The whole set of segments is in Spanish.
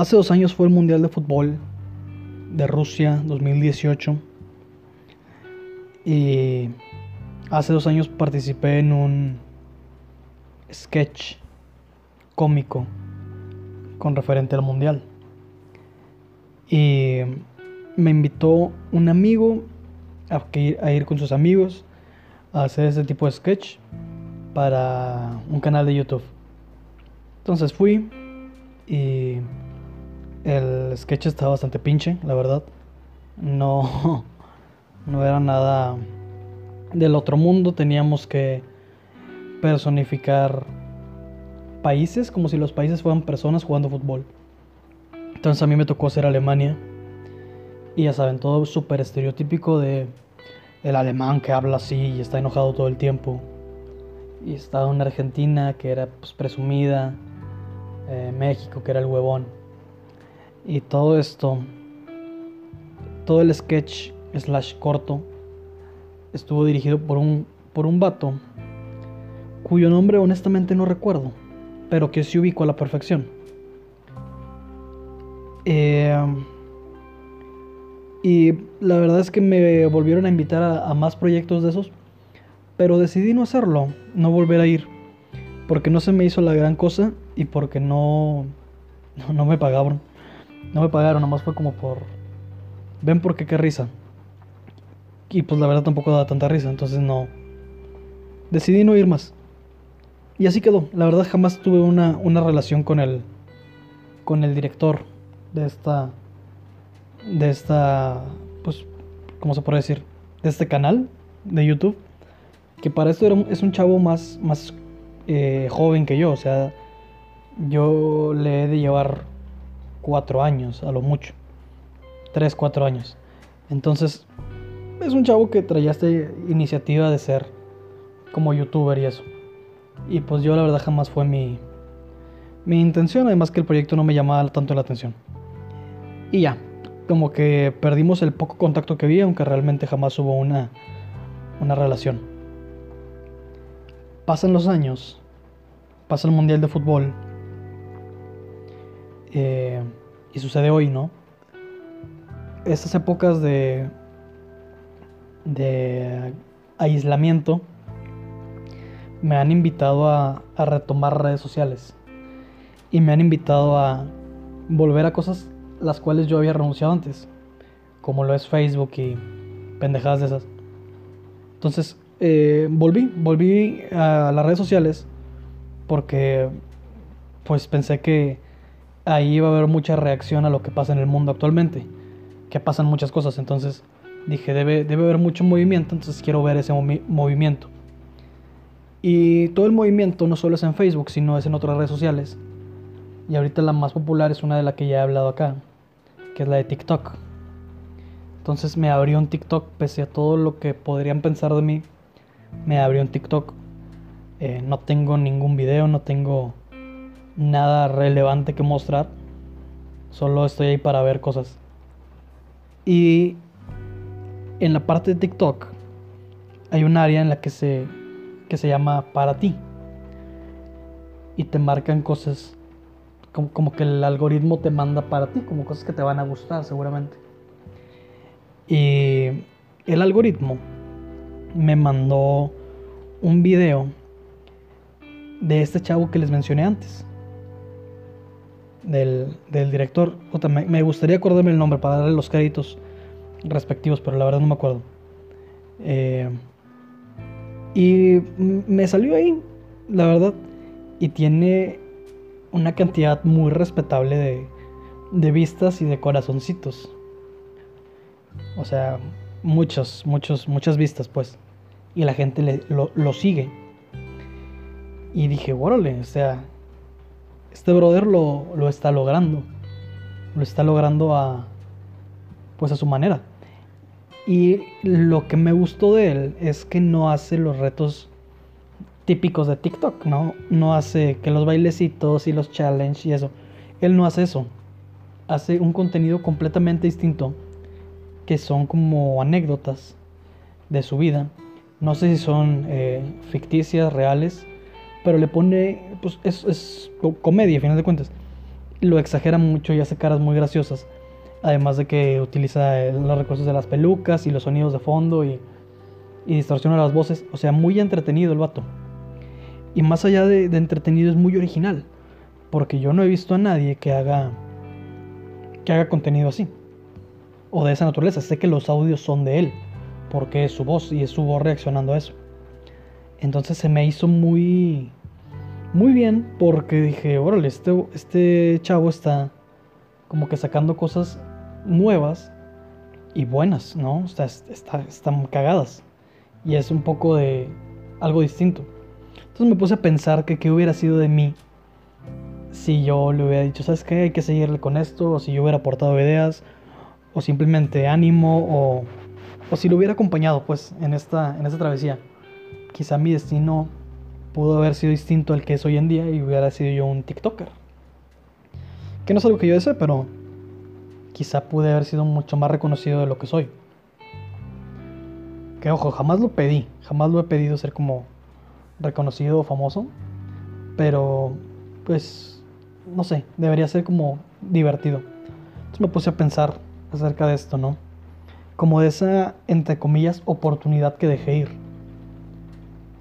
Hace dos años fue el Mundial de Fútbol de Rusia 2018. Y hace dos años participé en un sketch cómico con referente al Mundial. Y me invitó un amigo a, ir con sus amigos a hacer ese tipo de sketch para un canal de YouTube. Entonces fui y el sketch estaba bastante pinche, la verdad. No, no era nada del otro mundo. Teníamos que personificar países como si los países fueran personas jugando fútbol. Entonces a mí me tocó ser Alemania. Y ya saben, todo súper estereotípico de el alemán que habla así y está enojado todo el tiempo. Y estaba una Argentina que era pues, presumida. Eh, México que era el huevón. Y todo esto, todo el sketch slash corto, estuvo dirigido por un, por un vato cuyo nombre honestamente no recuerdo, pero que se ubicó a la perfección. Eh, y la verdad es que me volvieron a invitar a, más proyectos de esos, pero decidí no hacerlo, no volver a ir, porque no se me hizo la gran cosa y porque no, no me pagaron. No me pagaron, nomás fue como por... Ven porque qué risa. Y pues la verdad tampoco da tanta risa, entonces no... Decidí no ir más. Y así quedó. La verdad jamás tuve una, una relación con el... Con el director de esta... De esta... Pues... ¿Cómo se puede decir? De este canal de YouTube. Que para esto es un chavo más, más eh, joven que yo. O sea, yo le he de llevar cuatro años, a lo mucho. Tres, cuatro años. Entonces, es un chavo que traía esta iniciativa de ser como youtuber y eso. Y pues yo la verdad jamás fue mi, mi intención, además que el proyecto no me llamaba tanto la atención. Y ya, como que perdimos el poco contacto que había, aunque realmente jamás hubo una, una relación. Pasan los años, pasa el Mundial de Fútbol eh, y sucede hoy, ¿no? Estas épocas de, de aislamiento me han invitado a, a retomar redes sociales y me han invitado a volver a cosas las cuales yo había renunciado antes, como lo es Facebook y pendejadas de esas. Entonces, eh, volví, volví a las redes sociales porque pues pensé que ahí va a haber mucha reacción a lo que pasa en el mundo actualmente, que pasan muchas cosas, entonces dije, debe, debe haber mucho movimiento, entonces quiero ver ese movimiento. Y todo el movimiento no solo es en Facebook, sino es en otras redes sociales. Y ahorita la más popular es una de las que ya he hablado acá, que es la de TikTok. Entonces me abrió un TikTok, pese a todo lo que podrían pensar de mí, me abrió un TikTok. Eh, no tengo ningún video, no tengo nada relevante que mostrar. Solo estoy ahí para ver cosas. Y en la parte de TikTok hay un área en la que se, que se llama para ti. Y te marcan cosas como, como que el algoritmo te manda para ti, como cosas que te van a gustar seguramente. Y el algoritmo me mandó un video de este chavo que les mencioné antes del, director. me, gustaría acordarme el nombre para darle los créditos respectivos, pero la verdad no me acuerdo. Eh, y me salió ahí, la verdad. Y tiene una cantidad muy respetable de, de vistas y de corazoncitos. O sea, muchos, muchos, muchas vistas, pues. Y la gente le, lo, lo sigue. Y dije, órale, o sea, este brother lo, lo está logrando. Lo está logrando a, pues a su manera. Y lo que me gustó de él es que no hace los retos típicos de TikTok, ¿no? No hace que los bailecitos y los challenges y eso. Él no hace eso. Hace un contenido completamente distinto, que son como anécdotas de su vida. No sé si son eh, ficticias, reales, pero le pone, pues es, es comedia a final de cuentas. lo exagera mucho y hace caras muy graciosas. Además de que utiliza el- los recursos de las pelucas y los sonidos de fondo y, y distorsiona las voces. O sea, muy entretenido el vato. Y más allá de, de entretenido es muy original. Porque yo no he visto a nadie que haga que haga contenido así. O de esa naturaleza. Sé que los audios son de él. Porque es su voz y es su voz reaccionando a eso. Entonces se me hizo muy muy bien porque dije, órale, este, este chavo está como que sacando cosas nuevas y buenas, ¿no? O sea, es- está, están cagadas. Y es un poco de algo distinto. Entonces me puse a pensar que qué hubiera sido de mí si yo le hubiera dicho, ¿sabes qué? Hay que seguirle con esto, o si yo hubiera aportado ideas, o simplemente ánimo, o, o si lo hubiera acompañado, pues, en esta, en esta travesía. Quizá mi destino pudo haber sido distinto al que es hoy en día y hubiera sido yo un TikToker. Que no es algo que yo desee, pero quizá pude haber sido mucho más reconocido de lo que soy. Que ojo, jamás lo pedí, jamás lo he pedido ser como reconocido o famoso, pero pues no sé, debería ser como divertido. Entonces me puse a pensar acerca de esto, ¿no? Como de esa, entre comillas, oportunidad que dejé ir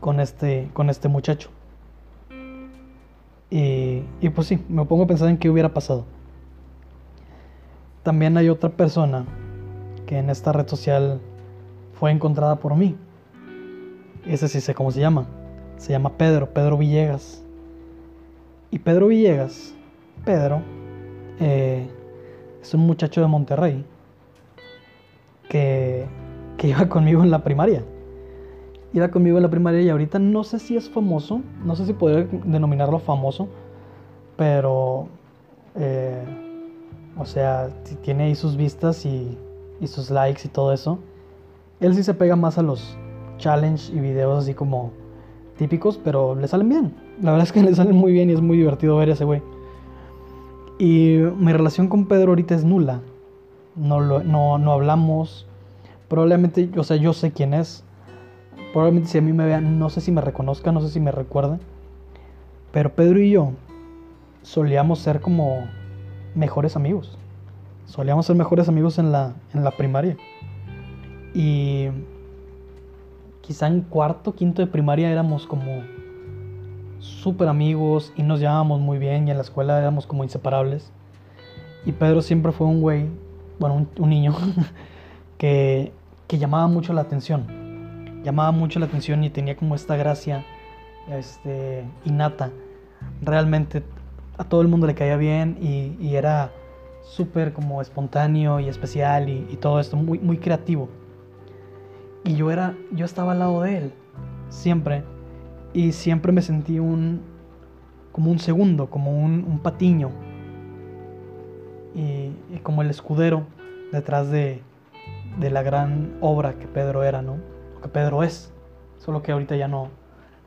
con este, con este muchacho. Y, y pues sí, me pongo a pensar en qué hubiera pasado. También hay otra persona que en esta red social fue encontrada por mí. Ese sí sé cómo se llama. Se llama Pedro, Pedro Villegas. Y Pedro Villegas, Pedro, eh, es un muchacho de Monterrey que, que iba conmigo en la primaria. Iba conmigo en la primaria y ahorita no sé si es famoso, no sé si podría denominarlo famoso, pero, eh, o sea, tiene ahí sus vistas y, y sus likes y todo eso. Él sí se pega más a los challenge y videos así como típicos, pero le salen bien. La verdad es que le salen muy bien y es muy divertido ver a ese güey. Y mi relación con Pedro ahorita es nula. No, lo- no, no hablamos. Probablemente, o sea, yo sé quién es. Probablemente si a mí me vean, no sé si me reconozca, no sé si me recuerda. Pero Pedro y yo solíamos ser como mejores amigos. Solíamos ser mejores amigos en la, en la primaria. Y quizá en cuarto, quinto de primaria éramos como súper amigos y nos llevábamos muy bien y en la escuela éramos como inseparables. Y Pedro siempre fue un güey, bueno, un, un niño que, que llamaba mucho la atención. Llamaba mucho la atención y tenía como esta gracia este, innata. Realmente a todo el mundo le caía bien y, era súper como espontáneo y especial y, todo esto, muy, muy creativo. Y yo era, yo estaba al lado de él, siempre. Y siempre me sentí un, como un segundo, como un, un patiño. Y, y como el escudero detrás de, de la gran obra que Pedro era, ¿no? Que Pedro es. Solo que ahorita ya no,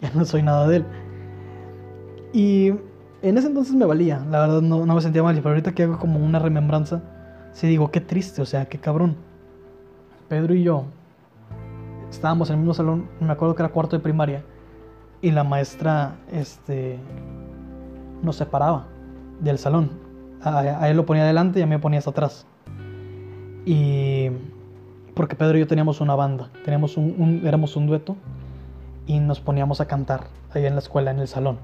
ya no soy nada de él. Y en ese entonces me valía, la verdad no, no me sentía mal, pero ahorita que hago como una remembranza, sí digo, qué triste, o sea, qué cabrón. Pedro y yo estábamos en el mismo salón, me acuerdo que era cuarto de primaria, y la maestra este, nos separaba del salón. A, a él lo ponía adelante y a mí me ponía hasta atrás. Y porque Pedro y yo teníamos una banda, teníamos un, éramos un dueto y nos poníamos a cantar ahí en la escuela, en el salón.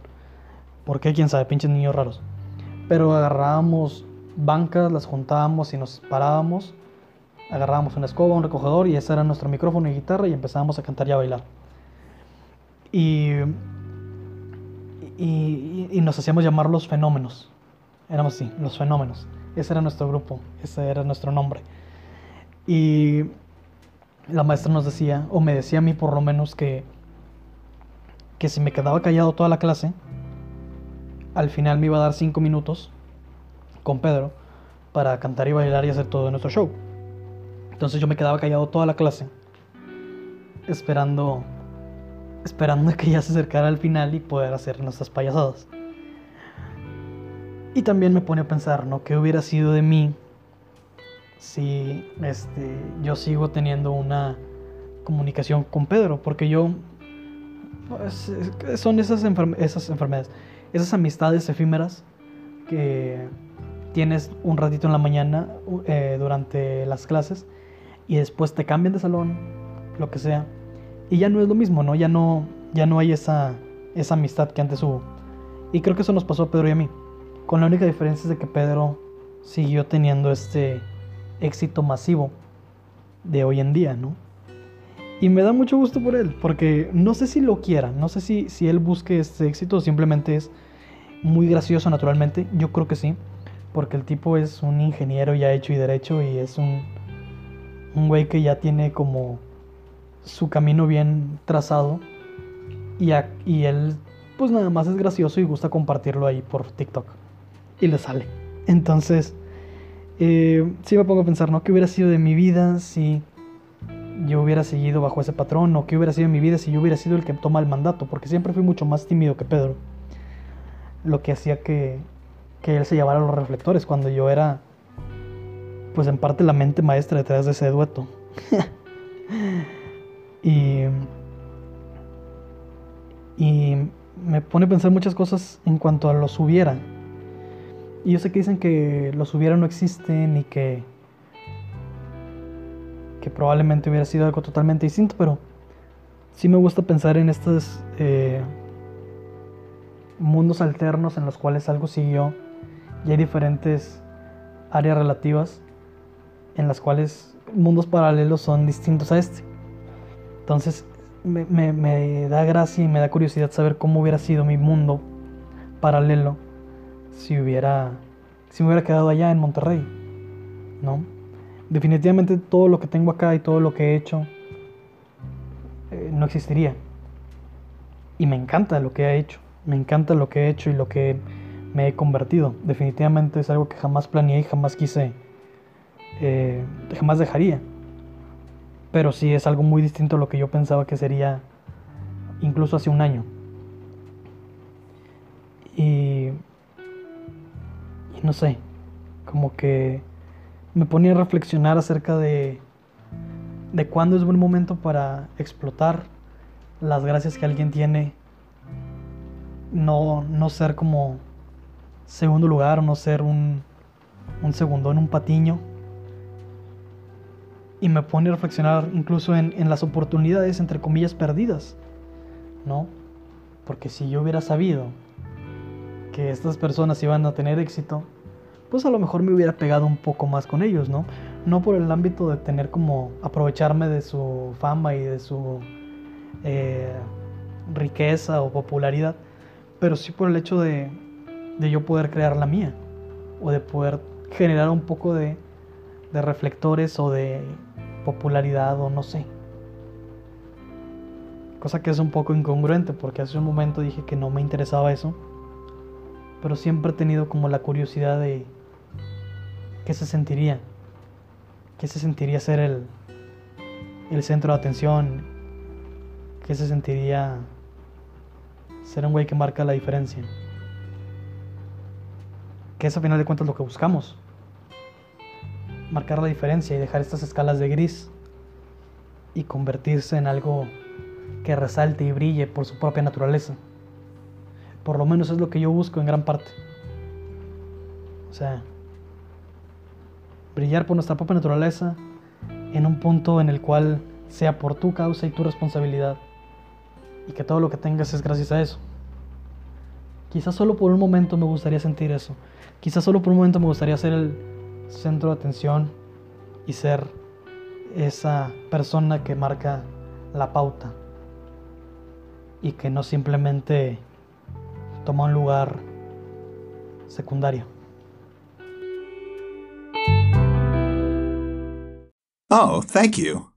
¿Por qué? Quién sabe, pinches niños raros. Pero agarrábamos bancas, las juntábamos y nos parábamos. Agarrábamos una escoba, un recogedor y ese era nuestro micrófono y guitarra y empezábamos a cantar y a bailar. Y, y, y nos hacíamos llamar los fenómenos. Éramos así, los fenómenos. Ese era nuestro grupo, ese era nuestro nombre. Y la maestra nos decía, o me decía a mí por lo menos, que, que si me quedaba callado toda la clase, al final me iba a dar cinco minutos con Pedro para cantar y bailar y hacer todo nuestro show. Entonces yo me quedaba callado toda la clase, esperando, esperando que ya se acercara al final y poder hacer nuestras payasadas. Y también me pone a pensar, ¿no? ¿Qué hubiera sido de mí si este, yo sigo teniendo una comunicación con Pedro? Porque yo, pues, son esas, esas enfermedades, esas amistades efímeras que, tienes un ratito en la mañana eh, durante las clases y después te cambian de salón, lo que sea, y ya no es lo mismo, ¿no? Ya no, ya no hay esa, esa amistad que antes hubo. Y creo que eso nos pasó a Pedro y a mí. Con la única diferencia es de que Pedro siguió teniendo este éxito masivo de hoy en día, ¿no? Y me da mucho gusto por él, porque no sé si lo quiera, no sé si, si él busque este éxito simplemente es muy gracioso naturalmente. Yo creo que sí, porque el tipo es un ingeniero ya hecho y derecho y es un, un güey que ya tiene como su camino bien trazado y, y él pues nada más es gracioso y gusta compartirlo ahí por TikTok y le sale. Entonces, eh, sí me pongo a pensar, ¿no? ¿Qué hubiera sido de mi vida si yo hubiera seguido bajo ese patrón? ¿O qué hubiera sido de mi vida si yo hubiera sido el que toma el mandato? Porque siempre fui mucho más tímido que Pedro. Lo que hacía que, que él se llevara los reflectores cuando yo era, pues en parte la mente maestra detrás de ese dueto. y, y me pone a pensar muchas cosas en cuanto a los hubiera. Y yo sé que dicen que los hubiera no existen y que, que probablemente hubiera sido algo totalmente distinto, pero sí me gusta pensar en estos eh, mundos alternos en los cuales algo siguió y hay diferentes áreas relativas en las cuales mundos paralelos son distintos a este. Entonces me, me, da gracia y me da curiosidad saber cómo hubiera sido mi mundo paralelo si hubiera si me hubiera quedado allá en Monterrey, ¿no? Definitivamente todo lo que tengo acá y todo lo que he hecho eh, no existiría. Y me encanta lo que he hecho, me encanta lo que he hecho y lo que me he convertido. Definitivamente es algo que jamás planeé y jamás quise, eh, jamás dejaría. Pero sí es algo muy distinto a lo que yo pensaba que sería incluso hace un año. Y, no sé, como que me ponía a reflexionar acerca de, de cuándo es buen momento para explotar las gracias que alguien tiene. No, no ser como segundo lugar no ser un, un segundo en un patiño y me pone a reflexionar incluso en, las oportunidades, entre comillas, perdidas, ¿no? Porque si yo hubiera sabido que estas personas iban a tener éxito, pues a lo mejor me hubiera pegado un poco más con ellos, ¿no? No por el ámbito de tener como aprovecharme de su fama y de su eh, riqueza o popularidad, pero sí por el hecho de, de yo poder crear la mía o de poder generar un poco de, de reflectores o de popularidad o no sé. Cosa que es un poco incongruente porque hace un momento dije que no me interesaba eso. Pero siempre he tenido como la curiosidad de qué se sentiría. ¿Qué se sentiría ser el, el centro de atención? ¿Qué se sentiría ser un güey que marca la diferencia? Que es a final de cuentas lo que buscamos marcar la diferencia y dejar estas escalas de gris y convertirse en algo que resalte y brille por su propia naturaleza. Por lo menos es lo que yo busco en gran parte. O sea, brillar por nuestra propia naturaleza en un punto en el cual sea por tu causa y tu responsabilidad y que todo lo que tengas es gracias a eso. Quizás solo por un momento me gustaría sentir eso. Quizás solo por un momento me gustaría ser el, centro de atención y ser esa persona que marca la pauta y que no simplemente toma un lugar secundario. Oh, thank you.